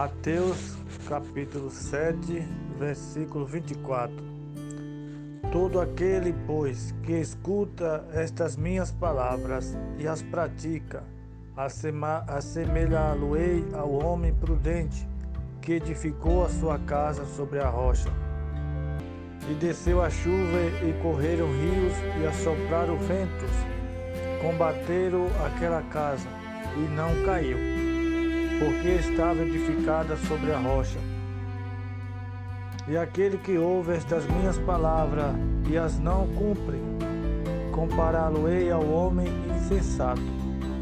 Mateus capítulo 7, versículo 24. Todo aquele, pois, que escuta estas minhas palavras e as pratica, assemelhá-lo-ei ao homem prudente que edificou a sua casa sobre a rocha. E desceu a chuva e correram rios e assopraram ventos, combateram aquela casa e não caiu, porque estava edificada sobre a rocha. E aquele que ouve estas minhas palavras e as não cumpre, compará-lo-ei ao homem insensato,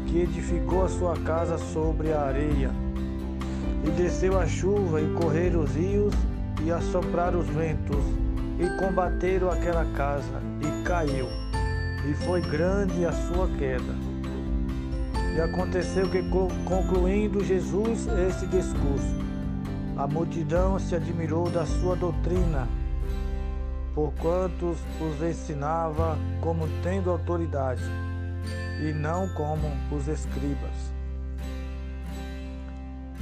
que edificou a sua casa sobre a areia. E desceu a chuva, e correram os rios, e assopraram os ventos, e combateram aquela casa, e caiu, e foi grande a sua queda. E aconteceu que, concluindo Jesus este discurso, a multidão se admirou da sua doutrina, porquanto os ensinava como tendo autoridade, e não como os escribas.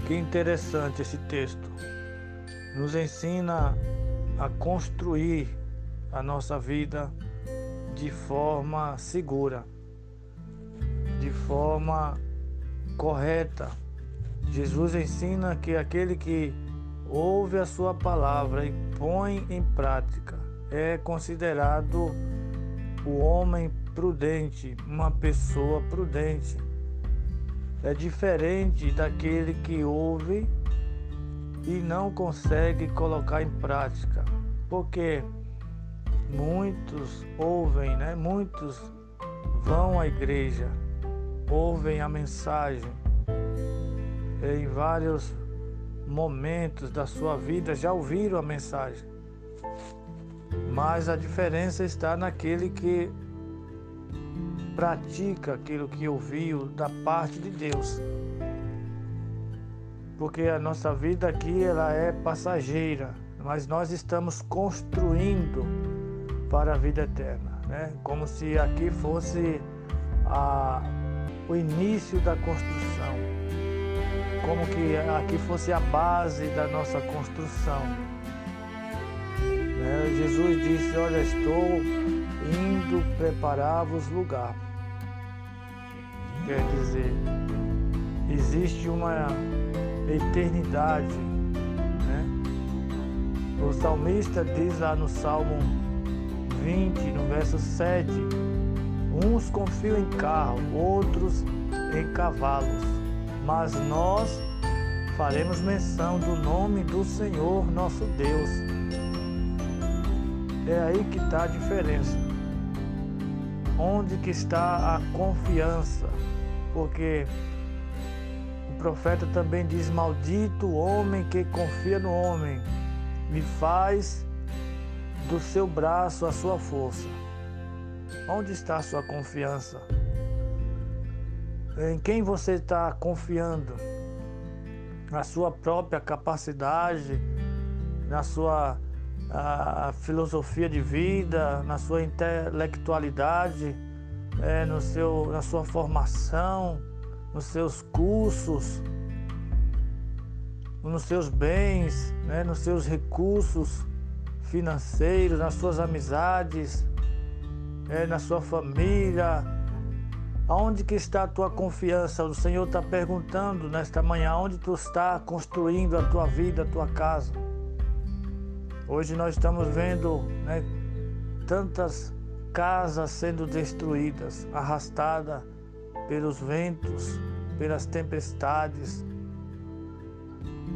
Que interessante esse texto. Nos ensina a construir a nossa vida de forma segura, forma correta. Jesus ensina que aquele que ouve a sua palavra e põe em prática é considerado o homem prudente, uma pessoa prudente é diferente daquele que ouve e não consegue colocar em prática, porque muitos ouvem, né? Muitos vão à igreja, ouvem a mensagem em vários momentos da sua vida já ouviram a mensagem. Mas a diferença está naquele que pratica aquilo que ouviu da parte de Deus. Porque a nossa vida aqui ela é passageira, mas nós estamos construindo para a vida eterna, né? Como se aqui fosse a, o início da construção, como que aqui fosse a base da nossa construção. Né? Jesus disse: Olha, estou indo preparar-vos lugar. Quer dizer, existe uma eternidade. Né? O salmista diz lá no Salmo 20, no verso 7, uns confiam em carro, outros em cavalos, mas nós faremos menção do nome do Senhor nosso Deus. É aí que está a diferença. Onde que está a confiança? porque o profeta também diz: Maldito o homem que confia no homem, me faz do seu braço a sua força. Onde está a sua confiança? Em quem você está confiando? Na sua própria capacidade, na sua filosofia de vida, na sua intelectualidade? é, no seu, na sua formação, nos seus cursos, nos seus bens, né, nos seus recursos financeiros, nas suas amizades, é, na sua família. Aonde que está a tua confiança? O Senhor está perguntando nesta manhã, onde tu está construindo a tua vida, a tua casa. Hoje nós estamos vendo né, tantas casas sendo destruídas, arrastada pelos ventos, pelas tempestades,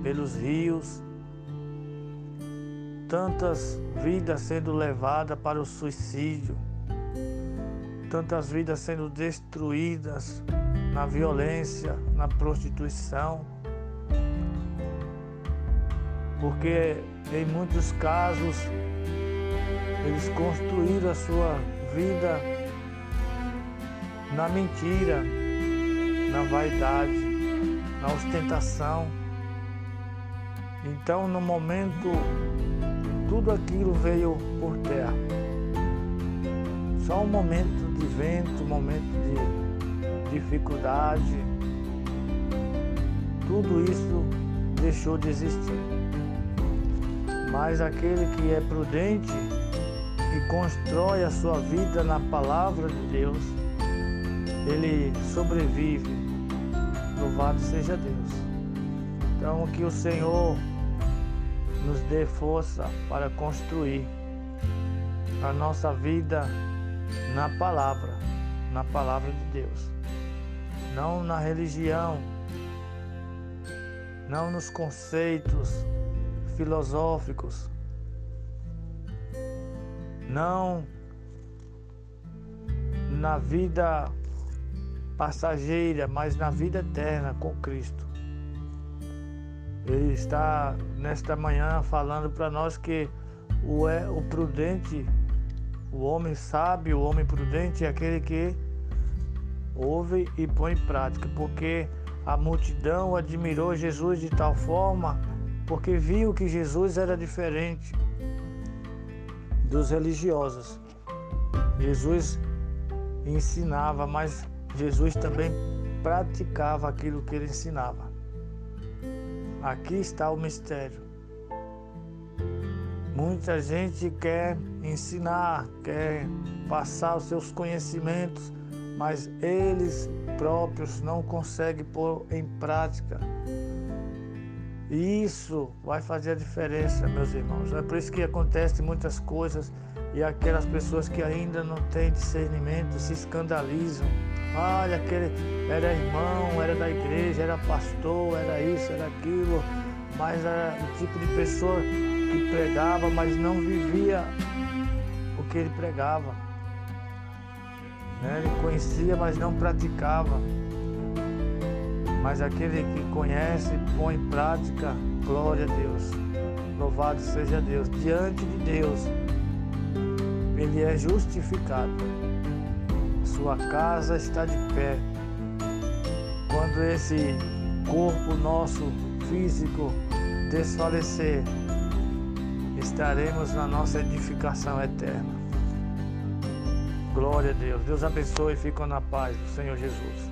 pelos rios, tantas vidas sendo levadas para o suicídio, tantas vidas sendo destruídas na violência, na prostituição, porque em muitos casos eles construíram a sua vida na mentira, na vaidade, na ostentação. Então, no momento, tudo aquilo veio por terra. Só um momento de vento, um momento de dificuldade, tudo isso deixou de existir. Mas aquele que é prudente e constrói a sua vida na palavra de Deus, ele sobrevive. Louvado seja Deus. Então que o Senhor nos dê força para construir a nossa vida na palavra, na palavra de Deus. Não na religião, não nos conceitos filosóficos, não na vida passageira, mas na vida eterna com Cristo. Ele está nesta manhã falando para nós que o, é, o prudente, o homem sábio, o homem prudente é aquele que ouve e põe em prática, porque a multidão admirou Jesus de tal forma porque viu que Jesus era diferente dos religiosos. Jesus ensinava, mas Jesus também praticava aquilo que ele ensinava. Aqui está o mistério. Muita gente quer ensinar, quer passar os seus conhecimentos, mas eles próprios não conseguem pôr em prática. E isso vai fazer a diferença, meus irmãos. É por isso que acontecem muitas coisas e aquelas pessoas que ainda não têm discernimento se escandalizam. Olha, aquele era irmão, era da igreja, era pastor, era isso, era aquilo, mas era o tipo de pessoa que pregava, mas não vivia o que ele pregava. Né? Ele conhecia, mas não praticava. Mas aquele que conhece, põe em prática, glória a Deus. Louvado seja Deus. Diante de Deus, ele é justificado. Sua casa está de pé. Quando esse corpo nosso físico desfalecer, estaremos na nossa edificação eterna. Glória a Deus. Deus abençoe e fiquem na paz do Senhor Jesus.